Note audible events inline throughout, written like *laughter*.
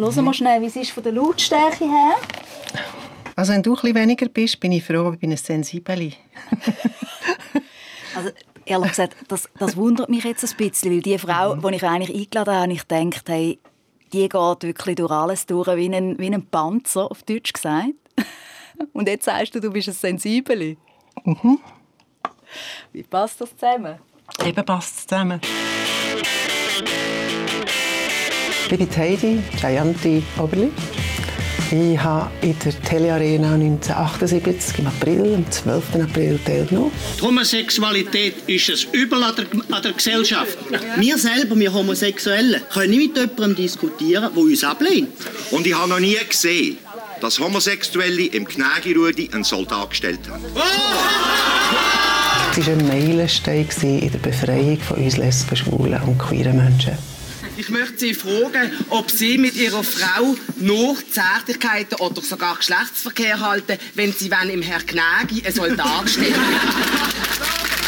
hören wir mhm. schnell, wie es ist von der Lautstärke her. Also wenn du ein weniger bist, bin ich froh, ich bin ein Sensibeli. *laughs* also ehrlich gesagt, das, das, wundert mich jetzt ein bisschen, weil die Frau, mhm. die ich eigentlich eingeladen habe, ich denke, hey, die geht wirklich durch alles durch, wie ein, wie ein Panzer, auf Deutsch gesagt. *laughs* Und jetzt sagst du, du bist ein Sensibeli. Mhm. Wie passt das zusammen? Eben passt es zusammen. Ich bin Heidi Gianti Oberli. Ich habe in der Telearena 1978 im April, am 12. April teilgenommen. Die Homosexualität ist ein Übel an der, an der Gesellschaft. Wir selber, wir Homosexuellen, können nicht mit jemandem diskutieren, der uns ablehnt. Und ich habe noch nie gesehen, dass Homosexuelle im Knägerudi einen Soldat gestellt haben. Es war ein Meilenstein in der Befreiung von uns Lesben, Schwulen und queeren Menschen. Ich möchte Sie fragen, ob Sie mit Ihrer Frau nur Zärtlichkeiten oder sogar Geschlechtsverkehr halten, wenn Sie wenn im Herr Gnägi ein Soldat stellen.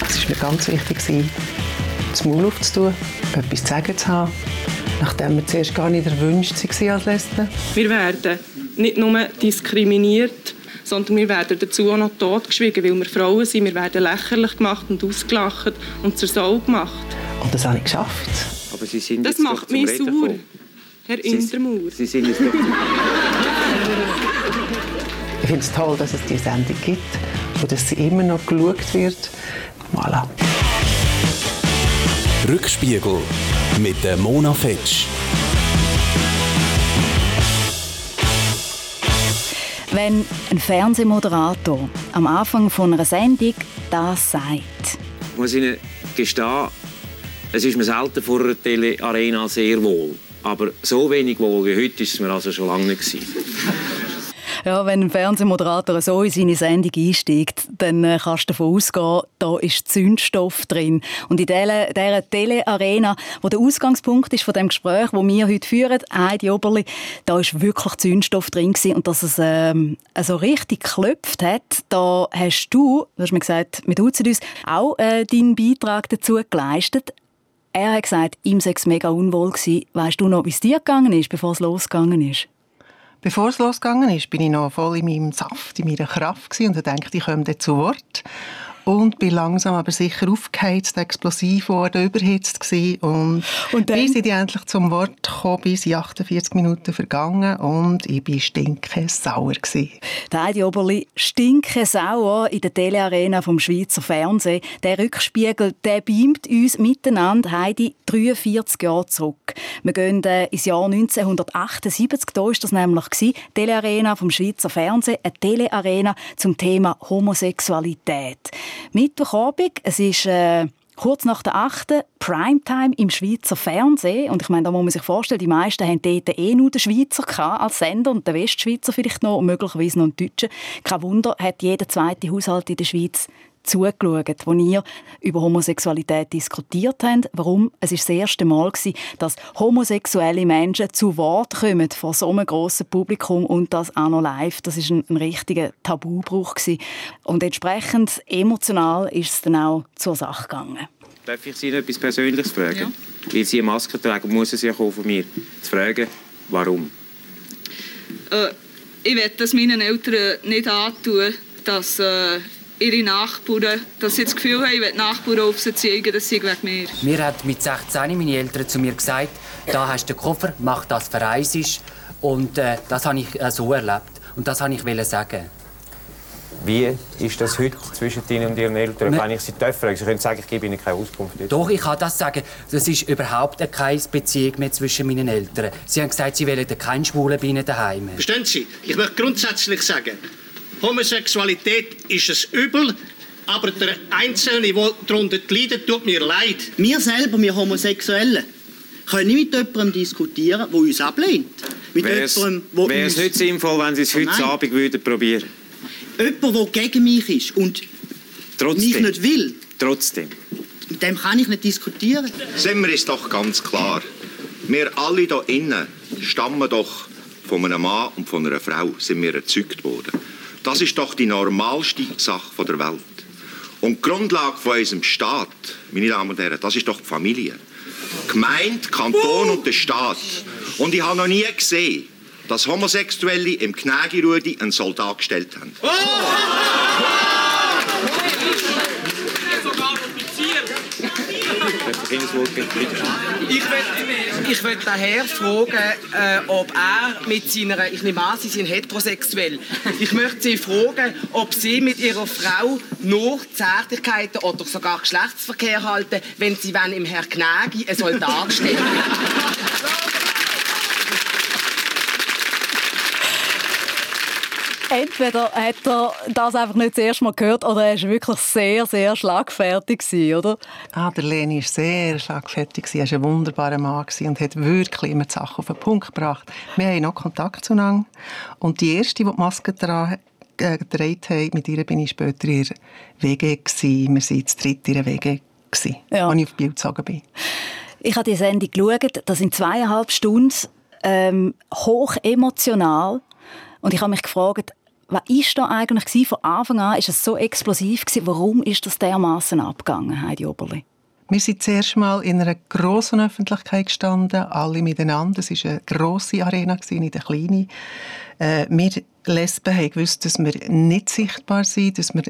Es war mir ganz wichtig, das Maul aufzutun, etwas zu sagen zu haben, nachdem wir zuerst gar nicht erwünscht waren als Lesben. Wir werden nicht nur diskriminiert, sondern wir werden dazu auch noch totgeschwiegen, weil wir Frauen sind. Wir werden lächerlich gemacht und ausgelacht und zur Sau gemacht. Und das habe ich geschafft. Aber Sie sind das macht mich sauer, Herr Indermauer. Sie sind es doch Ich finde es toll, dass es diese Sendung gibt und dass sie immer noch geschaut wird. Voilà. Rückspiegel mit der Mona Fetsch. Wenn ein Fernsehmoderator am Anfang von einer Sendung das sagt. Ich muss Ihnen gestehen, es ist mir selten vor einer Telearena sehr wohl. Aber so wenig wohl wie heute ist es mir also schon lange nicht. Ja, wenn ein Fernsehmoderator so in seine Sendung einsteigt, dann äh, kannst du davon ausgehen, da ist Zündstoff drin. Und in dieser, dieser Telearena, wo der Ausgangspunkt ist von dem Gespräch, das wir heute führen, Heidi Oberli, da ist wirklich Zündstoff drin gewesen. Und dass es ähm, so richtig geklopft hat, da hast du, du hast mir gesagt, mit Uzidus auch äh, deinen Beitrag dazu geleistet. Er hat gesagt, ihm sei es mega unwohl gewesen. Weißt du noch, wie es dir gegangen ist, bevor es losgegangen ist? Bevor es losgegangen ist, bin ich noch voll in meinem Saft, in meiner Kraft und dachte, ich komme zu Wort und bin langsam aber sicher aufgeheizt, explosiv geworden, überhitzt gewesen. und, und dann? bis ich endlich zum Wort kam, bis 48 Minuten vergangen und ich bin stinke sauer gewesen. Der Heidi Oberli stinke sauer in der Telearena vom Schweizer Fernsehen. Der Rückspiegel, der beamt uns miteinander Heidi 43 Jahre zurück. Wir gehen äh, ins Jahr 1978, da war das nämlich gewesen, Telearena vom Schweizer Fernsehen, eine Telearena zum Thema Homosexualität. Mittwochabend, es ist äh, kurz nach der 8. Primetime im Schweizer Fernsehen. Und ich meine, da muss man sich vorstellen, die meisten haben dort eh nur den Schweizer als Sender und den Westschweizer vielleicht noch und möglicherweise noch einen Deutschen. Kein Wunder, hat jeder zweite Haushalt in der Schweiz zugeschaut, wo ihr über Homosexualität diskutiert habt. Warum? Es war das erste Mal, dass homosexuelle Menschen zu Wort kommen vor so einem grossen Publikum und das auch noch live. Das war ein, ein richtiger Tabubruch. Und entsprechend emotional ist es dann auch zur Sache gegangen. Darf ich Sie noch etwas Persönliches fragen? Ja. Weil Sie eine Maske tragen, muss es ja kommen von mir zu fragen, warum? Äh, ich werde das meinen Eltern nicht antun, dass äh, ihre Nachbarn, dass sie das Gefühl haben, wenn die Nachbarn auf sie zeigen, dass sie wegen mir. Mir hat mit 16 meine Eltern zu mir gesagt, da hast du den Koffer, mach das verreisisch. Und äh, das habe ich äh, so erlebt. Und das wollte ich sagen. Wie ist das heute zwischen Ihnen und Ihren Eltern? Ne. Wenn ich Sie fragen, Sie können sagen, ich gebe Ihnen keine Auskunft. Jetzt. Doch, ich kann das sagen. Es ist überhaupt keine Beziehung mehr zwischen meinen Eltern. Sie haben gesagt, Sie wollen keinen Schwulen bei Ihnen daheim. Verstehen Sie? Ich möchte grundsätzlich sagen, Homosexualität ist ein Übel, aber der Einzelne, der darunter leidet, tut mir leid. Wir selber, wir Homosexuellen, können nicht mit jemandem diskutieren, der uns ablehnt. Wäre es nicht sinnvoll, wenn Sie es heute Nein. Abend würden probieren Jemand, der gegen mich ist und Trotzdem. mich nicht will. Trotzdem. Mit dem kann ich nicht diskutieren. Sind wir es doch ganz klar. Wir alle hier innen stammen doch von einem Mann und von einer Frau, sind wir erzeugt worden. Das ist doch die normalste Sache der Welt. Und die Grundlage von unserem Staat, meine Damen und Herren, das ist doch die Familie. Gemeinde, Kanton und der Staat. Und ich habe noch nie gesehen, dass Homosexuelle im Knägerudi einen Soldat gestellt haben. Will, ich will daher fragen, äh, ob er mit seiner, ich nehme an, Sie sind heterosexuell. Ich möchte Sie fragen, ob Sie mit Ihrer Frau nur Zärtlichkeiten oder sogar Geschlechtsverkehr halten, wenn Sie wenn im Herr Gnägi einen Soldat stellen. *laughs* Entweder hat er das einfach nicht das erste Mal gehört oder er war wirklich sehr, sehr schlagfertig, gewesen, oder? Ah, der Leni war sehr schlagfertig. Er war ein wunderbarer Mann und hat wirklich immer die Sachen auf den Punkt gebracht. Wir haben noch Kontakt zueinander. Und die erste, die die Maske getragen äh, gedreht haben, mit ihr bin ich später in der WG. Gewesen. Wir waren zu dritt in der WG, gewesen, Ja. als ich auf Biel gezogen bin. Ich habe die Sendung geschaut, das sind zweieinhalb Stunden ähm, hoch emotional. Und ich habe mich gefragt, was ist da eigentlich gewesen? Von Anfang an ist es so explosiv gewesen. Warum ist das dermaßen abgegangen, Heidi Oberli? Wir sind zuerst mal in einer grossen Öffentlichkeit gestanden, alle miteinander. Es war eine grosse Arena, nicht eine kleine. Äh, wir Lesben haben gewusst, dass wir nicht sichtbar sind, dass wir,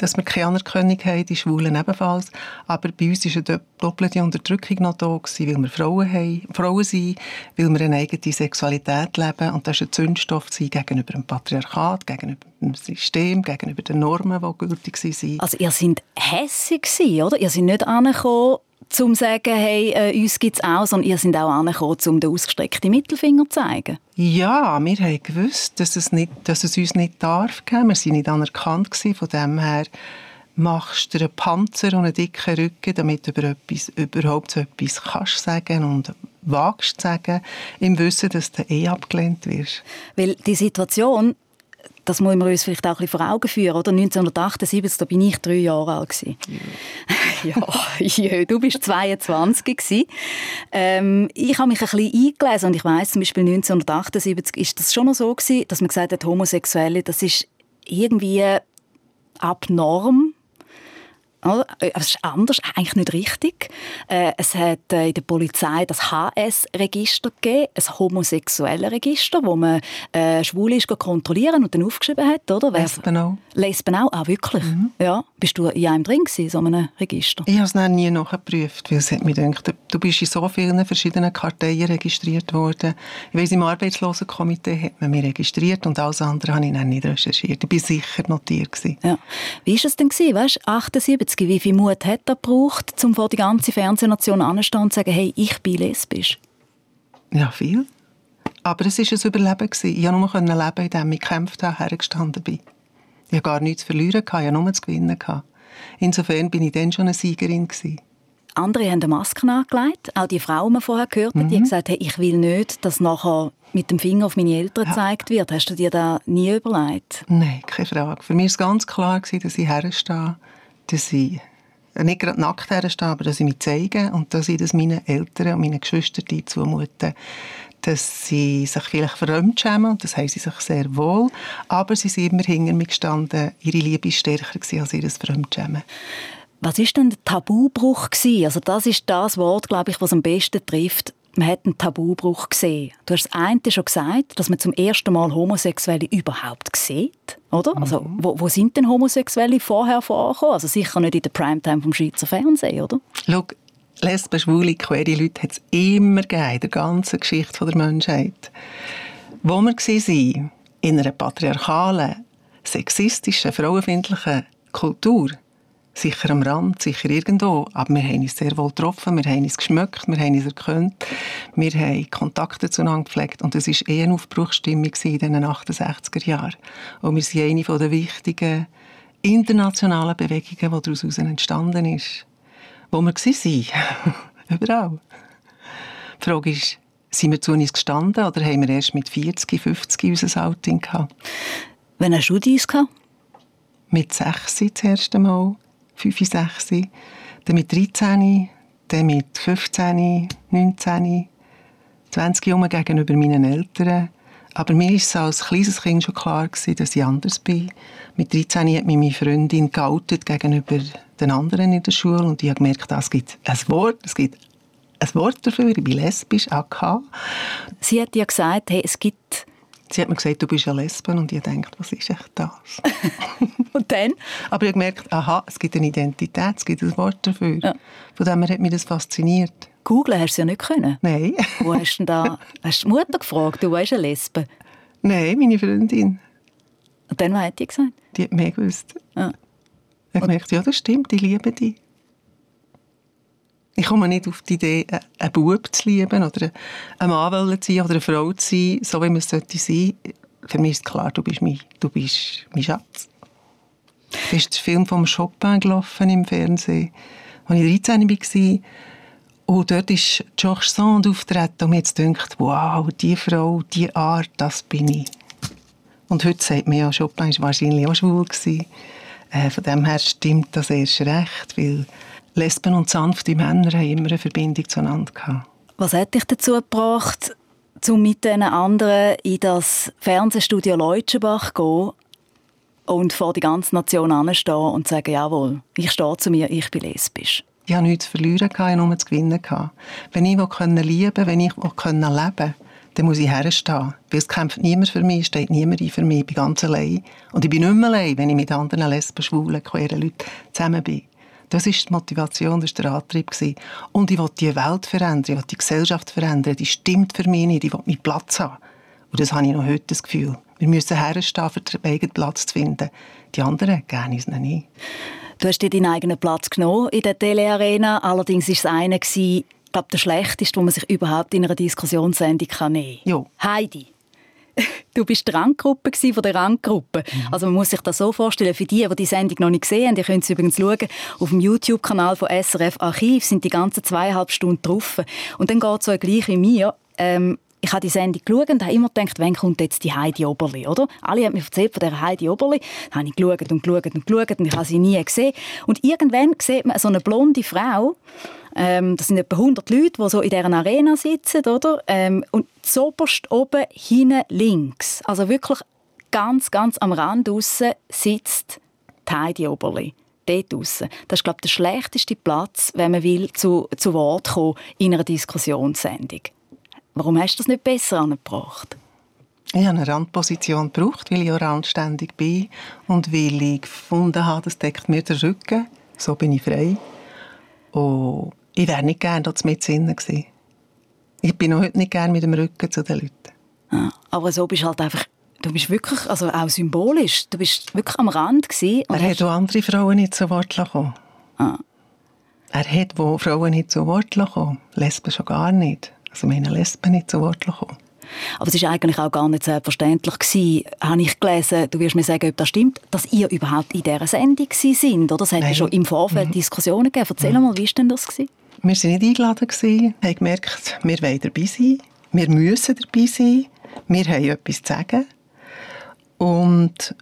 dass wir keine Anerkennung haben, die Schwulen ebenfalls. Aber bei uns war eine do- doppelte Unterdrückung noch da, gewesen, weil wir Frauen, haben, Frauen sind, weil wir eine eigene Sexualität leben. Und das war ein Zündstoff gegenüber dem Patriarchat, gegenüber dem System, gegenüber den Normen, die gültig waren. Also ihr seid hässig oder? Ihr seid nicht angekommen, um zu sagen, hey, äh, uns gibt es auch, sondern ihr seid auch angekommen, um den ausgestreckten Mittelfinger zu zeigen. Ja, wir haben gewusst, dass es, nicht, dass es uns nicht darf geben. Wir waren nicht anerkannt. Gewesen. Von dem her machst du einen Panzer und einen dicken Rücken, damit du über etwas, überhaupt so etwas kannst sagen und wagst zu sagen, im Wissen, dass du eh abgelehnt wirst. Weil die Situation, das muss man uns vielleicht auch ein bisschen vor Augen führen, oder? 1978, da bin ich drei Jahre alt. Gewesen. Ja, *laughs* ja du bist 22 gewesen. Ähm, ich habe mich ein bisschen eingelesen und ich weiß zum Beispiel 1978 ist das schon noch so gewesen, dass man gesagt hat, Homosexuelle, das ist irgendwie abnorm. Oder? Äh, Es ist anders, eigentlich nicht richtig. Äh, Es hat äh, in der Polizei das HS-Register gegeben, ein homosexuelle Register, wo man äh, Schwule ist kontrollieren und dann aufgeschrieben hat, oder? Wer- Lesben auch. Ah, wirklich? Ja. Bist du in einem drin gewesen, so einem Register? Ich habe es nie nachgeprüft, weil es hat mir gedacht, du- du bist in so vielen verschiedenen Karteien registriert worden. Ich weiss, im Arbeitslosenkomitee hat man mich registriert und alles andere habe ich dann nicht recherchiert. Ich war sicher notiert. Gewesen. Ja. Wie war es denn? Gewesen, weißt, 78, wie viel Mut hat er gebraucht, um vor die ganze Fernsehnation anzustehen und zu sagen, hey, ich bin lesbisch? Ja, viel. Aber es war ein Überleben. Ich konnte nur leben, indem ich gekämpft habe, hergestanden bin. Ich hatte gar nichts zu verlieren, ich hatte nur zu gewinnen. Insofern bin ich dann schon eine Siegerin. Gewesen. Andere haben eine Maske angelegt, auch die Frau, die wir vorher gehört haben, die haben gesagt, hey, ich will nicht, dass nachher mit dem Finger auf meine Eltern gezeigt wird. Hast du dir da nie überlegt? Nein, keine Frage. Für mich war ganz klar, gewesen, dass ich herstehe, dass ich nicht gerade nackt herstehe, aber dass ich mich zeige und dass ich das meinen Eltern und meinen Geschwistern zumute, dass sie sich vielleicht fremdschämen, und das haben sie sich sehr wohl, aber sie sind immer hinter mir gestanden, ihre Liebe war stärker als ihr Fremdschämen. Was ist denn der Tabubruch? Also das ist das Wort, glaube ich, was am besten trifft. Man hat einen Tabubruch gesehen. Du hast das eine schon gesagt, dass man zum ersten Mal Homosexuelle überhaupt sieht, oder? Also wo, wo sind denn Homosexuelle vorher vorgekommen? Also sicher nicht in der Primetime vom Schweizer Fernsehen, oder? Schau, Lesben, Schwule, queere Leute hat es immer gegeben in der ganzen Geschichte der Menschheit. Wo wir waren, in einer patriarchalen, sexistischen, frauenfeindlichen Kultur, sicher am Rand, sicher irgendwo, aber wir haben uns sehr wohl getroffen, wir haben uns geschmückt, wir haben uns erkannt, wir haben Kontakte zueinander gepflegt und es war eh eine Aufbruchsstimmung in den 68er Jahren. Und wir sind eine der wichtigen internationalen Bewegungen, die daraus entstanden ist wo wir waren. *laughs* Überall. Die Frage ist, sind wir zu uns gestanden oder haben wir erst mit 40, 50 unser Outing gehabt? Wann hast du dies gehabt? Mit 6 das erste Mal, 5, 6, dann mit 13, dann mit 15, 19, 20 Jahre gegenüber meinen Eltern. Aber mir war es als kleines Kind schon klar, gewesen, dass ich anders bin. Mit 13 hat mich meine Freundin geoutet gegenüber den anderen in der Schule und ich habe gemerkt, es gibt ein Wort, es gibt ein Wort dafür, ich bin lesbisch, AK. Sie hat ja gesagt, hey, es gibt... Sie hat mir gesagt, du bist ja Lesben und ich dachte, was ist echt das? *laughs* *laughs* und dann? Aber ich habe gemerkt, aha, es gibt eine Identität, es gibt ein Wort dafür. Ja. Von dem her hat mich das fasziniert. Googlen hast du ja nicht können? Nein. Wo hast du da... Hast du die Mutter gefragt, du weißt eine Lesbe? Nein, meine Freundin. Und dann, was hat die gesagt? Die hat mehr gewusst. Ja. Ich habe gemerkt, ja, das stimmt, ich liebe dich. Ich komme nicht auf die Idee, einen Bub zu lieben oder einen Mann zu sein oder eine Frau zu sein, so wie man es sollte sein. Für mich ist klar, du bist mein, du bist mein Schatz. Da ist der Film von Chopin gelaufen im Fernsehen, als ich 13 war. Und dort ist Georges Sand auftreten und mir jetzt gedacht, wow, diese Frau, diese Art, das bin ich. Und heute sagt man ja, Chopin war wahrscheinlich auch schwul. Äh, von dem her stimmt das erst recht, weil Lesben und sanfte Männer haben immer eine Verbindung zueinander gehabt. Was hat dich dazu gebracht, um mit den anderen in das Fernsehstudio Leutschenbach zu gehen und vor die ganze Nation anstehen und sagen, jawohl, ich stehe zu mir, ich bin lesbisch? Ich hatte nichts zu verlieren, ich nur zu gewinnen. Wenn ich lieben konnte, wenn ich leben konnte, dann muss ich herstehen. Weil es kämpft niemand für mich, steht niemand ein für mich, ich bin ganz allein. Und ich bin nicht mehr allein, wenn ich mit anderen Lesben, Schwulen, queeren Leuten zusammen bin. Das ist die Motivation, das war der Antrieb. Und ich will die Welt verändern, ich will die Gesellschaft verändern, die stimmt für mich nicht, ich will meinen Platz haben. Und das habe ich noch heute das Gefühl. Wir müssen herstehen, für den eigenen Platz zu finden. Die anderen geben uns nicht. Du hast dir deinen eigenen Platz genommen in der Telearena. Allerdings war es einer, ich glaube, der schlechteste, wo man sich überhaupt in einer Diskussionssendung nehmen kann. Jo. Heidi. *laughs* Du bist die Randgruppe von der Randgruppe. Mhm. Also man muss sich das so vorstellen, für die, die die Sendung noch nicht gesehen haben, ihr könnt es übrigens schauen, auf dem YouTube-Kanal von SRF Archiv sind die ganzen zweieinhalb Stunden drauf. Und dann geht es so gleich wie mir. Ähm, ich habe die Sendung geschaut und habe immer gedacht, wann kommt jetzt die Heidi Oberli, oder? Alle haben mir erzählt von der Heidi Oberli. Dann habe ich geschaut und geschaut und geschaut und ich habe sie nie gesehen. Und irgendwann sieht man so eine blonde Frau, ähm, das sind etwa 100 Leute, die so in dieser Arena sitzen, oder? Ähm, und zoberst oben, hinten links, also wirklich ganz, ganz am Rand aussen sitzt die Heidi Oberli. Dort draussen. Das ist, glaube ich, der schlechteste Platz, wenn man will, zu, zu Wort kommen in einer Diskussionssendung. Warum hast du das nicht besser angebracht? Ich habe eine Randposition gebraucht, weil ich auch randständig bin und weil ich gefunden habe, das deckt mir den Rücken. So bin ich frei. Und ich wäre nicht gerne dort mit Sinnen gewesen. Ich bin noch heute nicht gerne mit dem Rücken zu den Leuten. Ja, aber so bist du halt einfach, du bist wirklich, also auch symbolisch, du bist wirklich am Rand gewesen. Er hat auch andere Frauen nicht zu Wort gekommen. Ah. Er hat wo Frauen nicht zu Wort gekommen. Lesben schon gar nicht. Also meine Lesben nicht zu Wort gekommen. Aber es war eigentlich auch gar nicht selbstverständlich gewesen, habe ich gelesen, du wirst mir sagen, ob das stimmt, dass ihr überhaupt in dieser Sendung sind, oder? Es hat ja schon im Vorfeld mhm. Diskussionen gegeben. Erzähl mhm. mal, wie war denn das? Gewesen? Wir waren nicht eingeladen, gewesen, haben gemerkt, wir wollen dabei sein, wir müssen dabei sein, wir haben etwas zu sagen. Und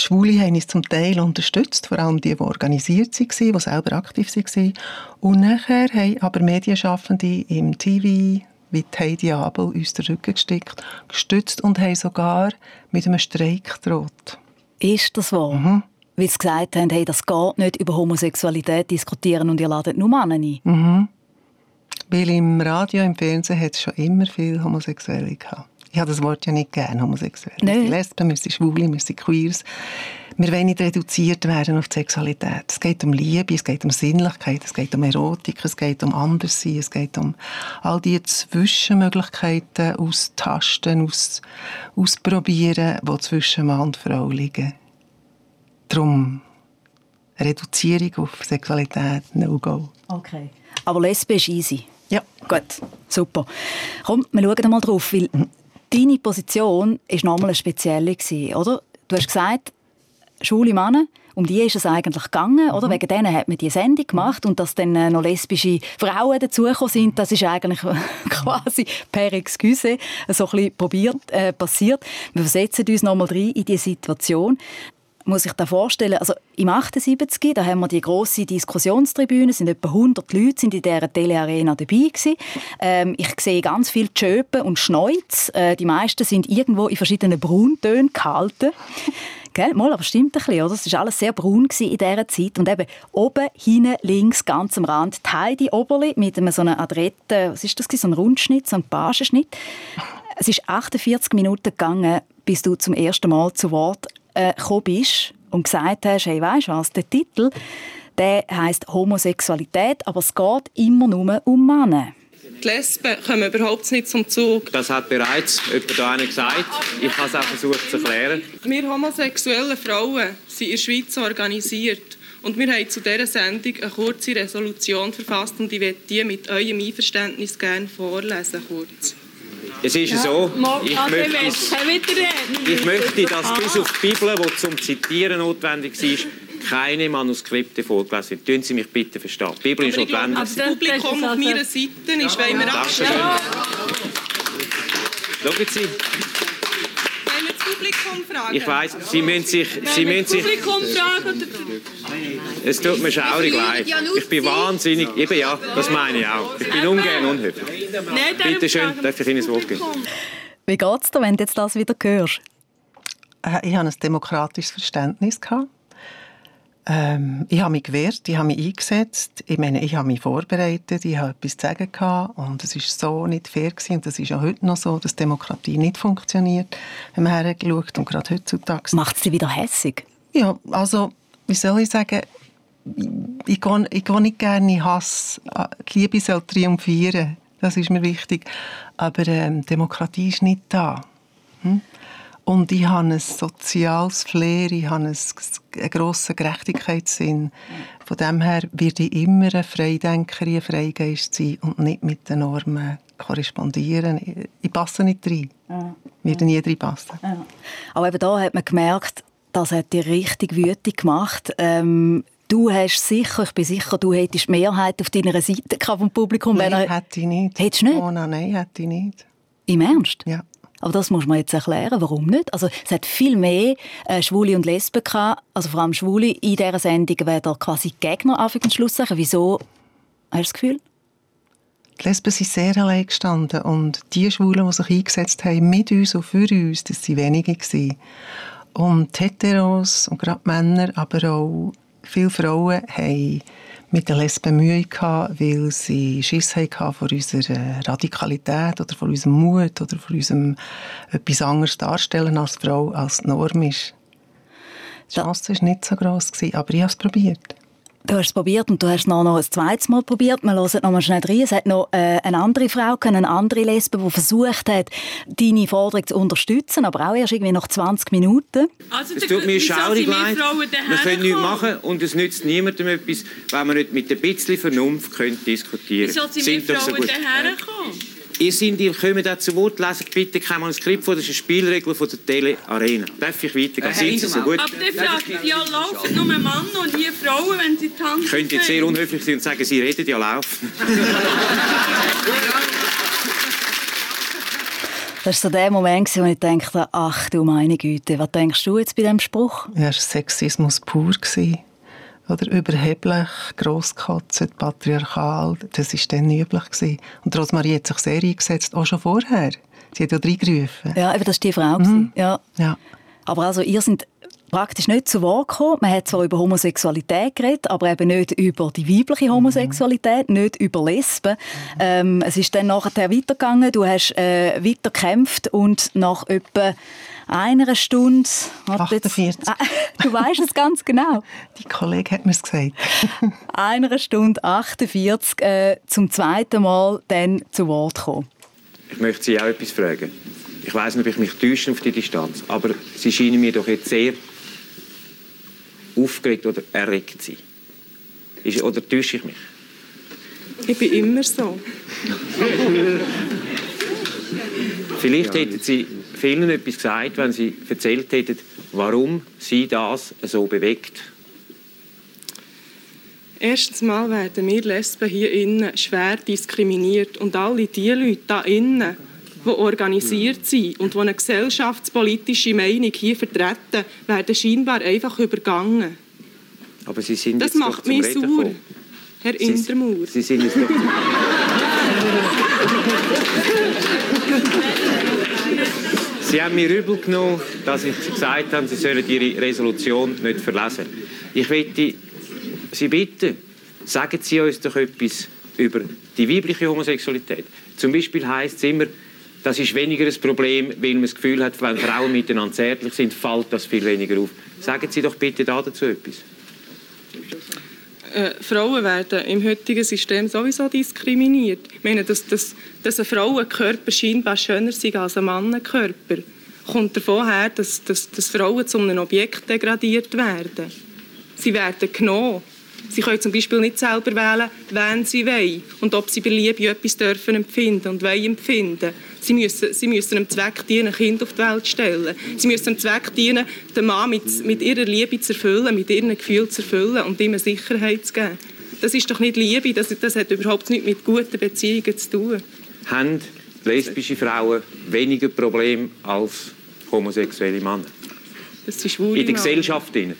Schwule haben uns zum Teil unterstützt, vor allem die, die organisiert waren, die selber aktiv waren. Und nachher haben aber Medienschaffende im TV, wie Heidi Abel, uns den Rücken gesteckt, gestützt und haben sogar mit einem Streik gedroht. Ist das wahr? Mhm weil sie gesagt haben, hey, das geht nicht, über Homosexualität diskutieren und ihr ladet nur Männer ein. Mhm. Weil im Radio, im Fernsehen hat es schon immer viel Homosexuelle gehabt. Ich habe das Wort ja nicht gerne, homosexuell. Nee. Wir sind Lesben, wir sind Schwule, wir sind Queers. Wir wollen nicht reduziert werden auf die Sexualität. Es geht um Liebe, es geht um Sinnlichkeit, es geht um Erotik, es geht um Anderssein, es geht um all diese Zwischenmöglichkeiten austasten, aus, ausprobieren, die zwischen Mann und Frau liegen. Darum Reduzierung auf Sexualität, No-Go. Okay. Aber Lesbe ist easy? Ja. Gut, super. Komm, wir schauen mal drauf, weil mhm. Deine Position war nochmal eine spezielle, oder? Du hast gesagt, schwule Männer, um die ist es eigentlich gegangen, oder? Mhm. Wegen denen hat man die Sendung gemacht und dass dann äh, noch lesbische Frauen dazugekommen sind, das ist eigentlich *laughs* quasi per Excuse so ein bisschen probiert, äh, passiert. Wir versetzen uns nochmal rein in diese Situation muss sich da vorstellen, also im 78, da haben wir die große Diskussionstribüne, sind etwa 100 Leute sind in dieser Telearena dabei gewesen. Ähm, ich sehe ganz viel Schöpen und Schneuz. Äh, die meisten sind irgendwo in verschiedenen Brauntönen gehalten. *laughs* Gell? Mal, aber stimmt ein bisschen, oder? Es war alles sehr braun in dieser Zeit. Und eben oben, hinten, links, ganz am Rand, die Heidi Oberli mit einem so einem adretten, was ist das, so einem Rundschnitt, so einem Pagenschnitt. Es ist 48 Minuten gegangen, bis du zum ersten Mal zu Wort äh, gekommen bist und gesagt hast, hey, weißt du was, der Titel, der heißt Homosexualität, aber es geht immer nur um Männer. Die Lesben kommen überhaupt nicht zum Zug. Das hat bereits jemand da gesagt. Ich habe es auch versucht zu erklären. Wir homosexuellen Frauen sind in der Schweiz organisiert. Und wir haben zu dieser Sendung eine kurze Resolution verfasst und ich möchte die mit eurem Einverständnis gerne vorlesen. Kurz. Es ist so, ich möchte, ich möchte, dass bis auf die Bibel, die zum Zitieren notwendig ist, keine Manuskripte vorgelesen werden. Tun Sie mich bitte verstehen. Die Bibel ist notwendig. Das Publikum auf meiner Seite ist, wenn wir abstimmen. Schauen Sie. Publikum fragen. Ich weiss, Sie müssen sich... Sie müssen sich Publikum fragen. es tut mir schaurig leid. Ich bin wahnsinnig... Eben ja, das meine ich auch. Ich bin ungern unhöflich. Bitte schön, darf ich Ihnen das Wort geben? Wie geht es dir, wenn du jetzt das wieder hörst? Äh, Ich hatte ein demokratisches Verständnis. Gehabt. Ähm, ich habe mich gewehrt, ich habe mich eingesetzt. Ich meine, ich habe mich vorbereitet, ich habe etwas zu sagen gehabt und es ist so nicht fair gewesen. Und das ist auch heute noch so, dass Demokratie nicht funktioniert, wenn man hergeschaut und gerade heutzutage. Macht es dich wieder hässig? Ja, also, wie soll ich sagen, ich gehe, ich gehe nicht gerne in Hass. Die Liebe soll triumphieren, das ist mir wichtig. Aber ähm, Demokratie ist nicht da. Hm? Und ich habe ein soziales Flair, ich habe einen, grossen Gerechtigkeitssinn. Von dem her werde ich immer eine Freidenkerin, ein Freigeist sein und nicht mit den Normen korrespondieren. Ich, passe nicht rein. Ja. Werde nie reinpassen. Ja. Aber eben da hat man gemerkt, das hat dich richtig wütig gemacht. Ähm, du hast sicher, ich bin sicher, du hättest die Mehrheit auf deiner Seite vom Publikum. Nein, er... hätte ich nicht. Hättest du nicht? Oh, nein, hätte ich nicht. Im Ernst? Ja. Aber das muss man jetzt erklären, warum nicht? Also es hat viel mehr äh, Schwule und Lesben gehabt, also vor allem Schwule in dieser Sendung, werden quasi Gegner Anfang und Schluss sagen. Wieso? Hast du das Gefühl? Die Lesben sind sehr allein gestanden und die Schwulen, die sich eingesetzt haben mit uns und für uns, das waren wenige. Gewesen. Und Heteros und gerade Männer, aber auch viele Frauen haben mit den Lesben Mühe gehabt, weil sie Schiss hatten vor unserer Radikalität oder vor unserem Mut oder vor unserem etwas anderes darstellen als Frau, als die Norm ist. Die Chance war nicht so gross, aber ich habe es probiert. Du hast es probiert und du hast es noch, noch ein zweites Mal probiert. Wir hören noch mal schnell rein. Es hat noch äh, eine andere Frau, eine andere Lesbe, die versucht hat, deine Forderung zu unterstützen, aber auch erst irgendwie nach 20 Minuten. Also, Es tut mir schaurig leid. Wir können nichts machen. und es nützt niemandem etwas, wenn wir nicht mit ein bisschen Vernunft können diskutieren Wieso können. sind wir Frauen daher gekommen? Ihr, sind, ihr kommt auch zu Wort, leset bitte kein Manuskript vor, das ist eine Spielregel von der Tele Arena. Darf ich weitergehen? Sind Sie so gut? Aber der fragt, ja, laufen nur Männer und hier Frauen, wenn sie tanzen. Ich könnte jetzt sehr unhöflich sein und sagen, Sie reden ja laufen. *laughs* Das war so der Moment, wo ich dachte, ach du meine Güte, was denkst du jetzt bei diesem Spruch? Ja, es war Sexismus pur. Gewesen. Oder überheblich, grosskotzend, patriarchal. Das war dann üblich. Gewesen. Und Rosmarie hat sich sehr eingesetzt, auch schon vorher. Sie hat ja reingerufen. Ja, eben, das war die Frau. Mhm. Ja. ja. Aber also, ihr seid praktisch nicht zu Wort gekommen. Man hat zwar über Homosexualität geredet, aber eben nicht über die weibliche Homosexualität, mhm. nicht über Lesben. Ähm, es ist dann nachher weitergegangen. Du hast äh, weiter gekämpft und nach etwa einer Stunde... 48. Ah, du weißt es ganz genau. *laughs* Die Kollege hat mir es gesagt. *laughs* einer Stunde 48 äh, zum zweiten Mal dann zu Wort gekommen. Ich möchte Sie auch etwas fragen. Ich weiß nicht, ob ich mich täusche auf die Distanz, aber Sie scheinen mir doch jetzt sehr aufgeregt oder erregt zu sein. Ist, oder täusche ich mich? Ich bin immer so. Vielleicht hätten Sie vielen etwas gesagt, wenn Sie erzählt hätten, warum Sie das so bewegt. Erstens mal werden wir Lesben hier innen schwer diskriminiert und alle die Leute da innen, die organisiert sind und die eine gesellschaftspolitische Meinung hier vertreten, werden scheinbar einfach übergangen. Aber Sie sind das macht mich sauer, Herr Sie, Indermauer. Sie sind es doch... *laughs* Sie haben mir übel genommen, dass ich gesagt habe, Sie sollen Ihre Resolution nicht verlesen. Ich möchte Sie bitten, sagen Sie uns doch etwas über die weibliche Homosexualität. Zum Beispiel heißt es immer, das ist weniger ein Problem, weil man das Gefühl hat, wenn Frauen miteinander zärtlich sind, fällt das viel weniger auf. Sagen Sie doch bitte dazu etwas. Äh, Frauen werden im heutigen System sowieso diskriminiert. Ich meine, dass, dass, dass ein Frauenkörper scheinbar schöner ist als ein Mannenkörper, kommt davon her, dass, dass, dass Frauen zu einem Objekt degradiert werden. Sie werden genommen. Sie können zum Beispiel nicht selber wählen, wen sie wollen und ob sie beliebig etwas dürfen empfinden und wollen empfinden. Sie müssen, sie müssen einem Zweck dienen, ein Kind auf die Welt zu stellen. Sie müssen einem Zweck dienen, den Mann mit, mit ihrer Liebe zu erfüllen, mit ihren Gefühlen zu erfüllen und ihm Sicherheit zu geben. Das ist doch nicht Liebe, das, das hat überhaupt nichts mit guten Beziehungen zu tun. Haben lesbische Frauen weniger Probleme als homosexuelle Männer? Das ist In der Gesellschaft? Drin?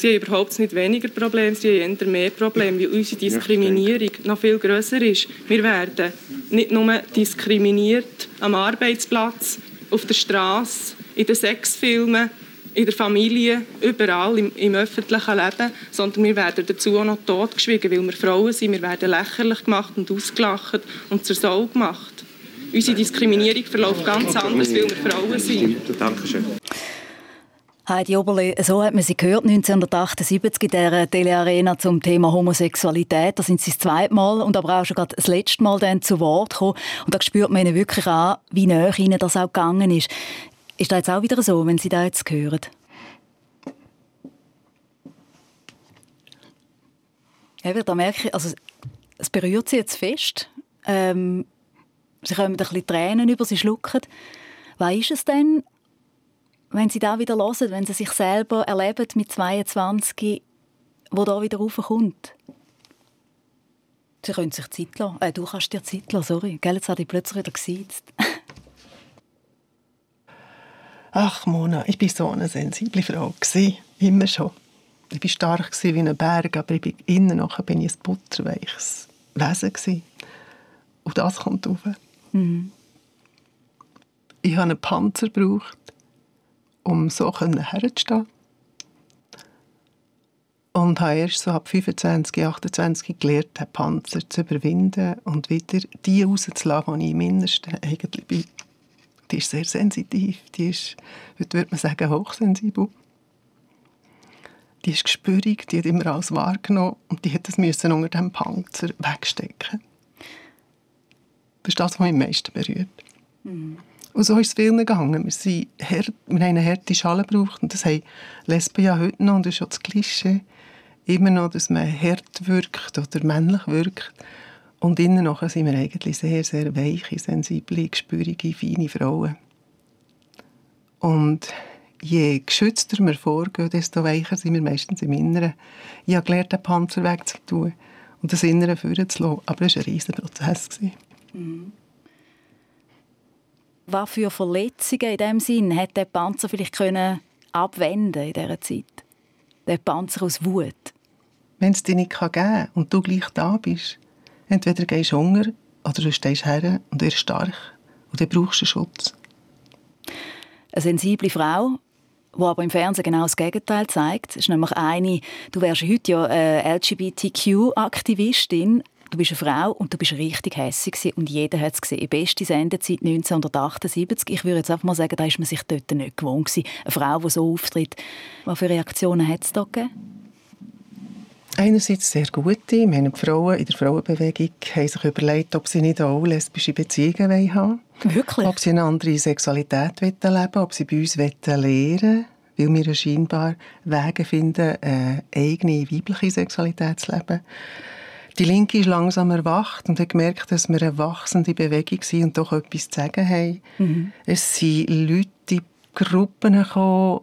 Sie haben überhaupt nicht weniger Probleme, sie haben eher mehr Probleme, weil unsere Diskriminierung noch viel grösser ist. Wir werden nicht nur diskriminiert am Arbeitsplatz, auf der Straße, in den Sexfilmen, in der Familie, überall im, im, öffentlichen Leben, sondern wir werden dazu auch noch totgeschwiegen, weil wir Frauen sind. Wir werden lächerlich gemacht und ausgelacht und zur Sau gemacht. Unsere Diskriminierung verläuft ganz anders, weil wir Frauen sind. Dankeschön. Heidi Oberle, so hat man sie gehört 1978 in der Telearena zum Thema Homosexualität. Da sind sie das zweite Mal und aber auch schon das letzte Mal dann zu Wort gekommen. Und da spürt man ihnen wirklich an, wie näher ihnen das auch gegangen ist. Ist das jetzt auch wieder so, wenn Sie das jetzt hören? Ja, da merke ich, also es berührt Sie jetzt fest. Ähm, sie kommen ein bisschen Tränen über, sie schlucken. Was ist es denn, wenn Sie da wieder hören, wenn Sie sich selber erleben mit 22, wo da wieder raufkommt? Sie können sich Zeit lassen. Äh, du kannst dir Zeit lassen, sorry. Gell, jetzt habe ich plötzlich wieder gesiezt. *laughs* Ach, Mona, ich war so eine sensible Frau. Immer schon. Ich war stark wie ein Berg, aber ich bin innen nachher bin ich ein butterweiches Wesen. Und das kommt rauf. Mhm. Ich habe einen Panzer gebraucht, um so herzustehen. Und habe erst so ab 25, 28 gelernt, den Panzer zu überwinden und wieder die rauszulassen, die ich im Innersten eigentlich bin. Die ist sehr sensitiv, die ist, heute würde man sagen, hochsensibel. Die ist gespürig, die hat immer alles wahrgenommen und die hat es unter dem Panzer wegstecken. Das ist das, was mich am meisten berührt. Mhm. Und so ist es vielen gegangen. Wir, sind wir haben eine harte Schale gebraucht und das haben Lesben ja heute noch und das ist auch das Klischee. Immer noch, dass man hart wirkt oder männlich wirkt. Und innen nachher sind wir eigentlich sehr, sehr weiche, sensible, gespürige, feine Frauen. Und je geschützter wir vorgehen, desto weicher sind wir meistens im Inneren. Ich habe gelernt, den Panzer wegzutun und das Innere führen zu lassen. Aber das war ein riesiger Prozess. Mhm. Was für Verletzungen in dem Sinn hat der Panzer vielleicht können abwenden in dieser Zeit? Der Panzer aus Wut? Wenn es dir nicht geben kann und du gleich da bist, entweder gehst du Hunger oder du stehst her und wirst stark und dann brauchst du Schutz. Eine sensible Frau, die aber im Fernsehen genau das Gegenteil zeigt, ist nämlich eine, du wärst heute ja LGBTQ-Aktivistin, du bist eine Frau und du bist richtig hässlich und jeder hat es gesehen. Beste Sendezeit 1978. Ich würde jetzt einfach mal sagen, da ist man sich dort nicht gewohnt gewesen. Eine Frau, die so auftritt. Was für Reaktionen hat es da gegeben? Einerseits sehr gute. Meine Frauen in der Frauenbewegung haben sich überlegt, ob sie nicht auch lesbische Beziehungen haben wollen. Wirklich? Ob sie eine andere Sexualität leben wollen, ob sie bei uns lernen wollen, weil wir scheinbar Wege finden, eine eigene weibliche Sexualität zu leben. Die Linke ist langsam erwacht und hat gemerkt, dass wir eine wachsende Bewegung sind und doch etwas zu sagen haben. Mhm. Es sind Leute in Gruppen gekommen,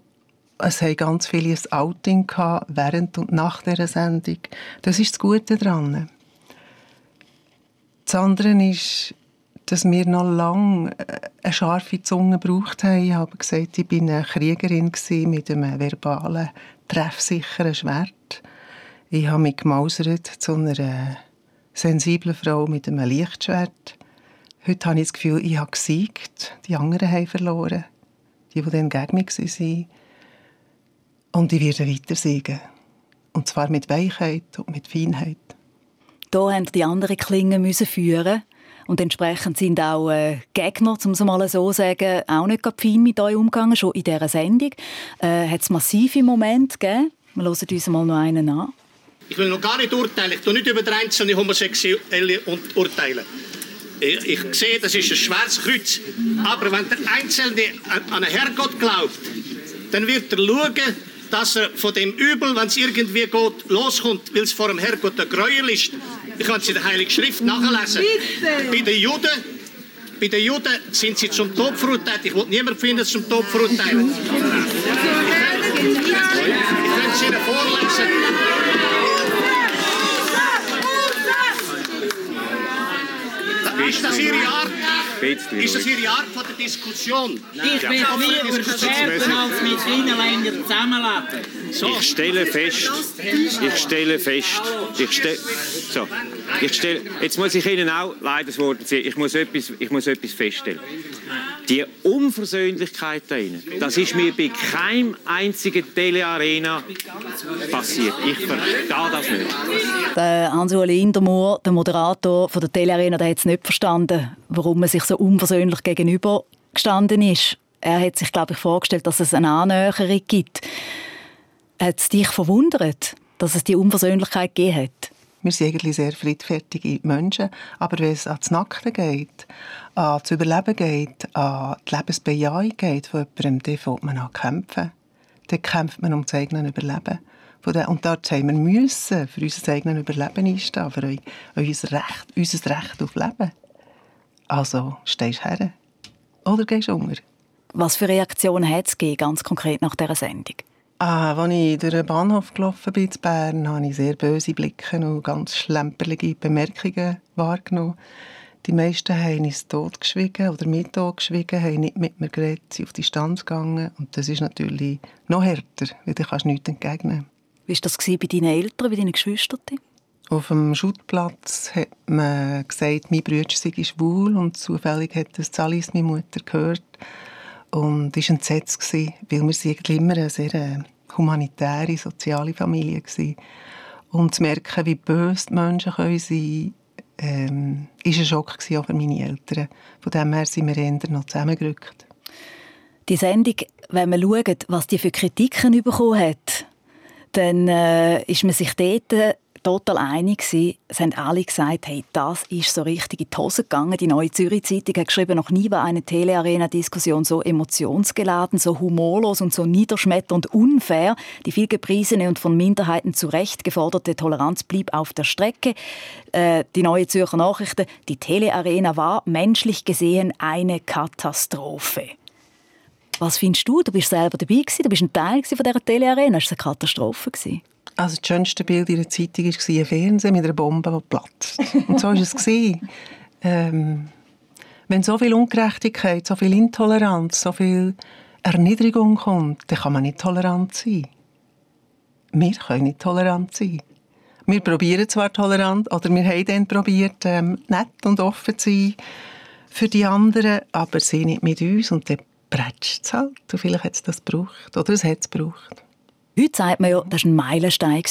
es haben ganz viele ein Outing gehabt, während und nach dieser Sendung. Das ist das Gute daran. Das andere ist, dass wir noch lange äh, eine scharfe Zunge gebraucht haben. Ich habe gesagt, ich bin eine Kriegerin mit einem verbalen, treffsicheren Schwert. Ich habe mich gemausert zu einer sensiblen Frau mit einem Lichtschwert. Heute habe ich das Gefühl, ich habe gesiegt. Die anderen haben verloren. Die, die dann gegen mich waren. Und ich werde weiter siegen. Und zwar mit Weichheit und mit Feinheit. Hier mussten die anderen Klingen führen. Und entsprechend sind auch äh, Gegner, um es mal so zu sagen, auch nicht fein mit euch umgegangen, schon in dieser Sendung. Äh, hat es massive Momente gegeben? Wir hören uns mal noch einen an. Ich will noch gar nicht urteilen. Ich tue nicht über den einzelnen Homosexuelle urteilen. Ich, ich sehe, das ist ein schweres Kreuz. Aber wenn der Einzelne an einen Herrgott glaubt, dann wird er schauen, dass er von dem Übel, wenn es irgendwie geht, loskommt, weil es vor dem Herrgott ein Gräuel ist. Ich kann es in der Heiligen Schrift nachlesen. Bitte. Bei den Juden bei den Juden sind sie zum Tod verurteilt. Ich wollte niemanden finden, zum Tod verurteilen. Ich könnte es Ihnen vorlesen. Ist das Ihre Art? Ist das Ihre Art von der Diskussion? Ich will lieber sterben, als mit Ihnen länger zusammenleben. So. Ich stelle fest, ich stelle fest, ich stelle, so, ich stelle, jetzt muss ich Ihnen auch leider das Wort ich muss etwas, ich muss etwas feststellen. Die Unversöhnlichkeit da drin, das ist mir bei keinem einzigen Telearena passiert. Ich verstehe das nicht. Der Hans-Uli Indermoor, der Moderator von der Telearena, der hat es nicht verstanden, warum man sich so unversöhnlich gegenüber gestanden ist. Er hat sich, glaube ich, vorgestellt, dass es eine Annäherung gibt. Hat es dich verwundert, dass es die Unversöhnlichkeit gegeben hat? Wir sind eigentlich sehr friedfertige Menschen, aber wenn es an das Nackte geht, an das Überleben geht, an die Lebensbejahung geht von jemandem, dann fängt man an kämpfen. Dann kämpft man um das eigene Überleben. Und dort haben wir für unser eigenes Überleben einstehen, für unser Recht, unser Recht auf Leben. Also stehst du her. Oder gehst du unter. Was für Reaktionen hat es ganz konkret nach dieser Sendung? Ah, als ich durch den Bahnhof gelaufen bin in Bern, habe ich sehr böse Blicke und ganz schlemperlige Bemerkungen wahrgenommen. Die meisten haben uns totgeschwiegen oder mit totgeschwiegen, haben nicht mit mir geredet, sind auf die Stanz gegangen. Und das ist natürlich noch härter, weil du kannst nichts entgegnen. Wie war das bei deinen Eltern, bei deinen Geschwistern? Auf dem Schuttplatz hat man gesagt, mein Bruder sei schwul und zufällig hat das Alice, meine Mutter, gehört und war entsetzt, weil wir sind immer eine sehr äh, humanitäre, soziale Familie waren. Und zu merken, wie böse die Menschen können sein ähm, ein Schock auch für meine Eltern. Von dem her sind wir eher noch zusammengerückt. Die Sendung, wenn man schaut, was die für Kritiken bekommen hat, dann äh, ist man sich dort total einig gewesen. Es haben alle gesagt, hey, das ist so richtig in die Hose gegangen. Die Neue Zürich Zeitung hat geschrieben, noch nie war eine Telearena-Diskussion so emotionsgeladen, so humorlos und so niederschmetternd unfair. Die viel gepriesene und von Minderheiten zu Recht geforderte Toleranz blieb auf der Strecke. Äh, die Neue Zürcher Nachrichten, die Telearena war menschlich gesehen eine Katastrophe. Was findest du? Du bist selber dabei gewesen, du bist ein Teil von dieser Telearena. Es war eine Katastrophe. Gewesen. Also das schönste Bild in der Zeitung war ein Fernsehen mit einer Bombe, die platzt. Und so war es. *laughs* Ähm, wenn so viel Ungerechtigkeit, so viel Intoleranz, so viel Erniedrigung kommt, dann kann man nicht tolerant sein. Wir können nicht tolerant sein. Wir probieren zwar tolerant, oder wir haben dann probiert, ähm, nett und offen zu sein für die anderen, aber sie nicht mit uns. Und dann bretscht es halt. Und vielleicht hat es das gebraucht. Oder es hat es gebraucht. Heute sagt man ja, das war ein Meilenstein.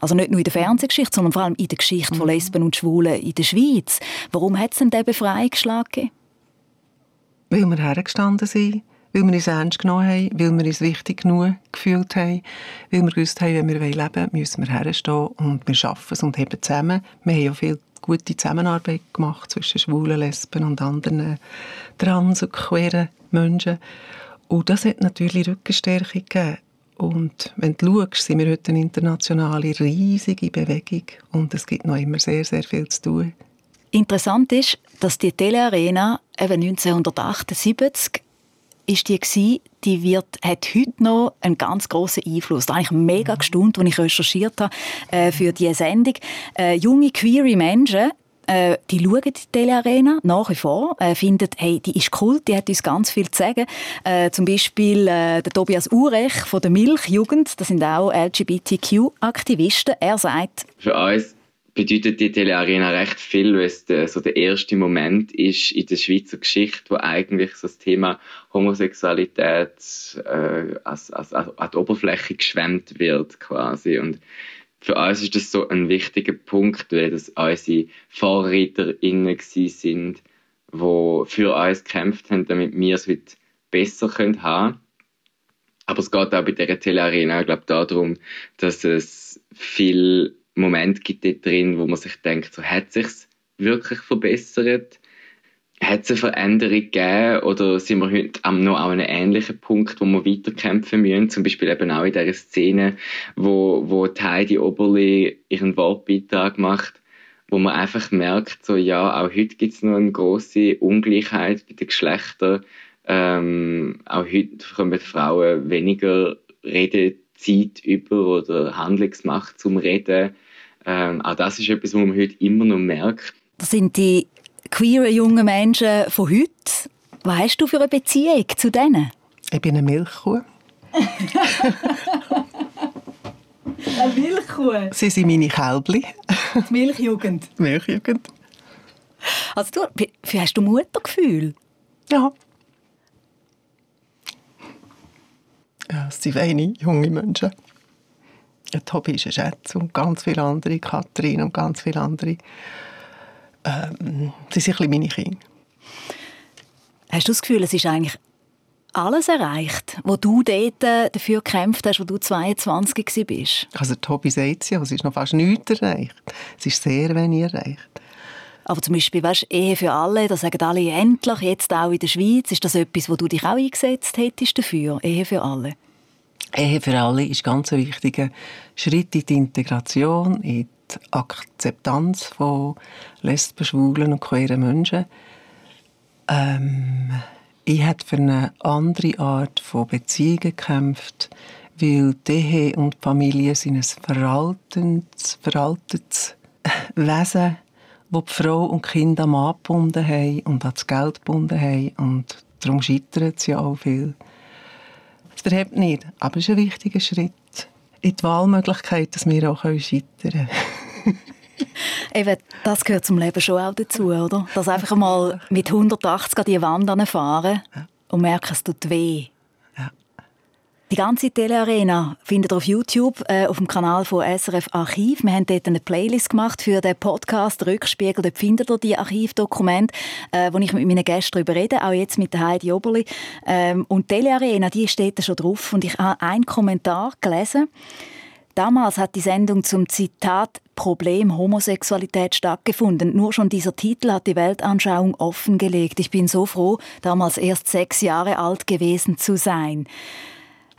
Also nicht nur in der Fernsehgeschichte, sondern vor allem in der Geschichte von mhm. Lesben und Schwulen in der Schweiz. Warum hat es denn diesen Befreiungsschlag gegeben? Weil wir hergestanden sind, weil wir uns ernst genommen haben, weil wir uns wichtig genug gefühlt haben, weil wir gewusst haben, wenn wir leben wollen, müssen wir herstehen und wir schaffen es und heben zusammen. Wir haben ja viel gute Zusammenarbeit gemacht zwischen Schwulen, Lesben und anderen trans- und queeren Menschen. Und das hat natürlich Rückenstärke gegeben. Und wenn du schaust, sind wir heute eine internationale, riesige Bewegung und es gibt noch immer sehr, sehr viel zu tun. Interessant ist, dass die Telearena eben 1978 ist die gewesen, die wird, hat heute noch einen ganz großen Einfluss. Da habe ich mega mhm. gestaunt, als ich recherchiert habe äh, für diese Sendung. Äh, junge, queere Menschen äh, die schauen die Telearena nach wie vor, äh, finden, hey, die ist cool, die hat uns ganz viel zu sagen. Äh, zum Beispiel äh, der Tobias Urech von der Milchjugend, das sind auch LGBTQ-Aktivisten. Er sagt, für uns bedeutet die Telearena recht viel, weil es der, so der erste Moment ist in der Schweizer Geschichte, wo eigentlich so das Thema Homosexualität äh, als, als, als, an die Oberfläche geschwemmt wird quasi. Und für uns ist das so ein wichtiger Punkt, weil das unsere VorreiterInnen sind, die für uns gekämpft haben, damit wir es heute besser können Aber es geht auch bei dieser Telearena, ich glaube, darum, dass es viel Moment gibt dort drin, wo man sich denkt, so hat sich's wirklich verbessert? Hat es eine Veränderung gegeben oder sind wir heute noch an einem ähnlichen Punkt, wo wir weiterkämpfen müssen? Zum Beispiel eben auch in dieser Szene, wo, wo Heidi Oberli ihren Wortbeitrag macht, wo man einfach merkt, so ja, auch heute gibt es noch eine große Ungleichheit bei den Geschlechtern. Ähm, auch heute bekommen Frauen weniger Redezeit über oder Handlungsmacht zum Reden. Ähm, auch das ist etwas, was man heute immer noch merkt. Das sind die queeren jungen Menschen von heute. Was hast du für eine Beziehung zu denen? Ich bin eine Milchkuh. *laughs* eine Milchkuh? Sie sind meine Kälbli. Die Milchjugend? Die Milchjugend. Also du, hast du Muttergefühl? Ja. Ja, es sind wenige junge Menschen. Tobi ist ein Schätz und ganz viele andere, Katrin und ganz viele andere. Ähm, sie sind ein meine Kinder. Hast du das Gefühl, es ist eigentlich alles erreicht, wo du dort äh, dafür gekämpft hast, wo du 22 bist? Also Tobi sagt es ja, es ist noch fast nichts erreicht. Es ist sehr wenig erreicht. Aber zum Beispiel, weißt, Ehe für alle, da sagen alle endlich, jetzt auch in der Schweiz. Ist das etwas, wo du dich auch eingesetzt hättest dafür, Ehe für alle? Ehe für alle ist ganz ein wichtiger Schritt in die Integration, in die Akzeptanz von lesben, schwulen und queeren Menschen. Ähm, ich habe für eine andere Art von Beziehungen gekämpft, weil die Ehe und die Familie sind ein veraltetes, veraltetes *laughs* Wesen, wo die Frau und die Kinder am Mann gebunden haben und an das Geld gebunden haben. Und darum scheitert es ja auch viel. Es verhebt nicht, aber es ist ein wichtiger Schritt in die Wahlmöglichkeit, dass wir auch scheitern können. *laughs* Eben, das gehört zum Leben schon auch dazu, oder? Dass einfach mal mit 180 an die Wand fahren und merken, es tut weh. Die ganze Telearena findet ihr auf YouTube, äh, auf dem Kanal von SRF Archiv. Wir haben dort eine Playlist gemacht für den Podcast Rückspiegel. Dort findet ihr die Archivdokumente, äh, wo ich mit meinen Gästen darüber rede, auch jetzt mit der Heidi Oberli. Ähm, und Telearena, die steht da schon drauf. Und ich habe einen Kommentar gelesen. Damals hat die Sendung zum Zitat Problem Homosexualität stattgefunden. Nur schon dieser Titel hat die Weltanschauung offengelegt. Ich bin so froh, damals erst sechs Jahre alt gewesen zu sein.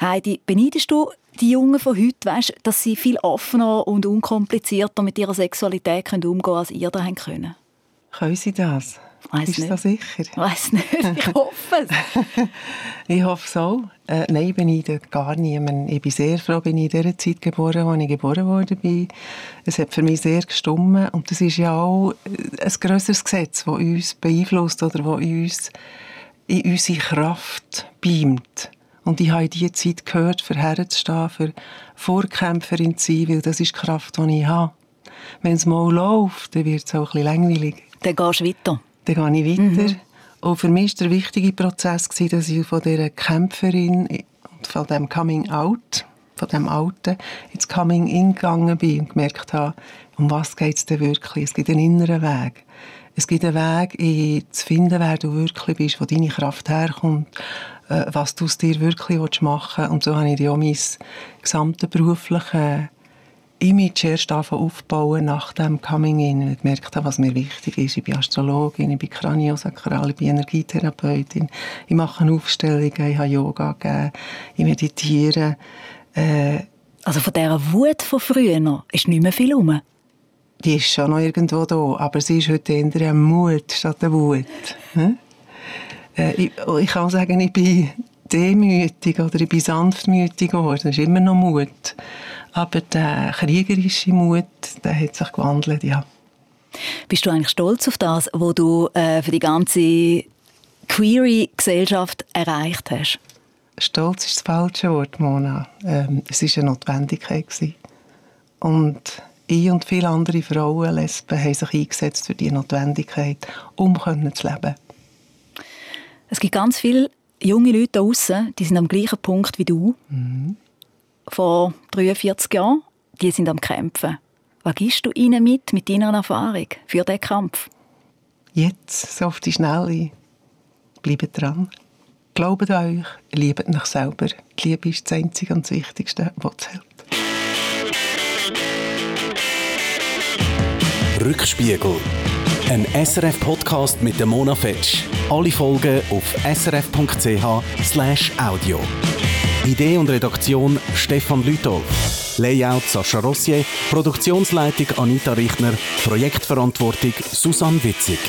Heidi, beneidest du die Jungen von heute, weißt, dass sie viel offener und unkomplizierter mit ihrer Sexualität umgehen können, als ihr da können? Können sie das? Weiss Bist nicht. du sicher? Ich weiß nicht. Ich hoffe es. *laughs* ich hoffe so. Äh, nein, ich beneide gar niemand. Ich bin sehr froh, bin ich in der Zeit geboren, wo ich geboren wurde. Es hat für mich sehr gestummen. Und das ist ja auch ein grösseres Gesetz, das uns beeinflusst oder das uns in unsere Kraft beamt. Und ich habe in dieser Zeit gehört, für herzustehen, für Vorkämpferin zu sein, weil das ist die Kraft, die ich habe. Wenn es mal läuft, dann wird es auch ein bisschen langweilig. Dann gehst du weiter. Dann gehe ich weiter. Mhm. Und für mich war der wichtige Prozess, dass ich von dieser Kämpferin und von dem Coming Out, von dem Alten, ins Coming In gegangen bin und gemerkt habe, um was geht es denn wirklich? Es gibt einen inneren Weg. Es gibt einen Weg, zu finden, wer du wirklich bist, wo deine Kraft herkommt äh, was du aus dir wirklich machen willst. Und so habe ich auch mein gesamtes berufliches Image erst aufbauen nach dem Coming-in. Ich gemerkt habe, was mir wichtig ist. Ich bin Astrologin, ich bin Kraniosakral, ich bin Energietherapeutin. Ich mache Aufstellungen, ich habe Yoga gegeben, ich meditiere. Äh, also von dieser Wut von früher ist nicht mehr viel rum? Die ist schon noch irgendwo da, aber sie ist heute eher eine Mut statt eine Wut. Hm? Äh, ich, oh, ich, kann sagen, ich bin demütig oder ich bin sanftmütig geworden. Das ist immer noch Mut. Aber der kriegerische Mut, der hat sich gewandelt, ja. Bist du eigentlich stolz auf das, was du äh, für die ganze Query-Gesellschaft erreicht hast? Stolz ist das falsche Wort, Mona. Ähm, es war eine Notwendigkeit. Gewesen. Und ich und viele andere Frauen, Lesben, haben sich eingesetzt für diese Notwendigkeit, um zu leben. Es gibt ganz viele junge Leute da draussen, die sind am gleichen Punkt wie du. Mhm. Vor 43 Jahren. Die sind am Kämpfen. Was gibst du ihnen mit, mit deiner Erfahrung für diesen Kampf? Jetzt, so auf die Schnelle, bleibt dran. Glaubt an euch, liebt euch selber. Die Liebe ist das Einzige und das Wichtigste, was zählt. Rückspiegel. Ein SRF-Podcast mit der Mona Fetsch. Alle Folgen auf srf.ch/audio. Idee und Redaktion Stefan Lütol. Layout Sascha Rossier. Produktionsleitung Anita Richner. Projektverantwortung Susanne Witzig.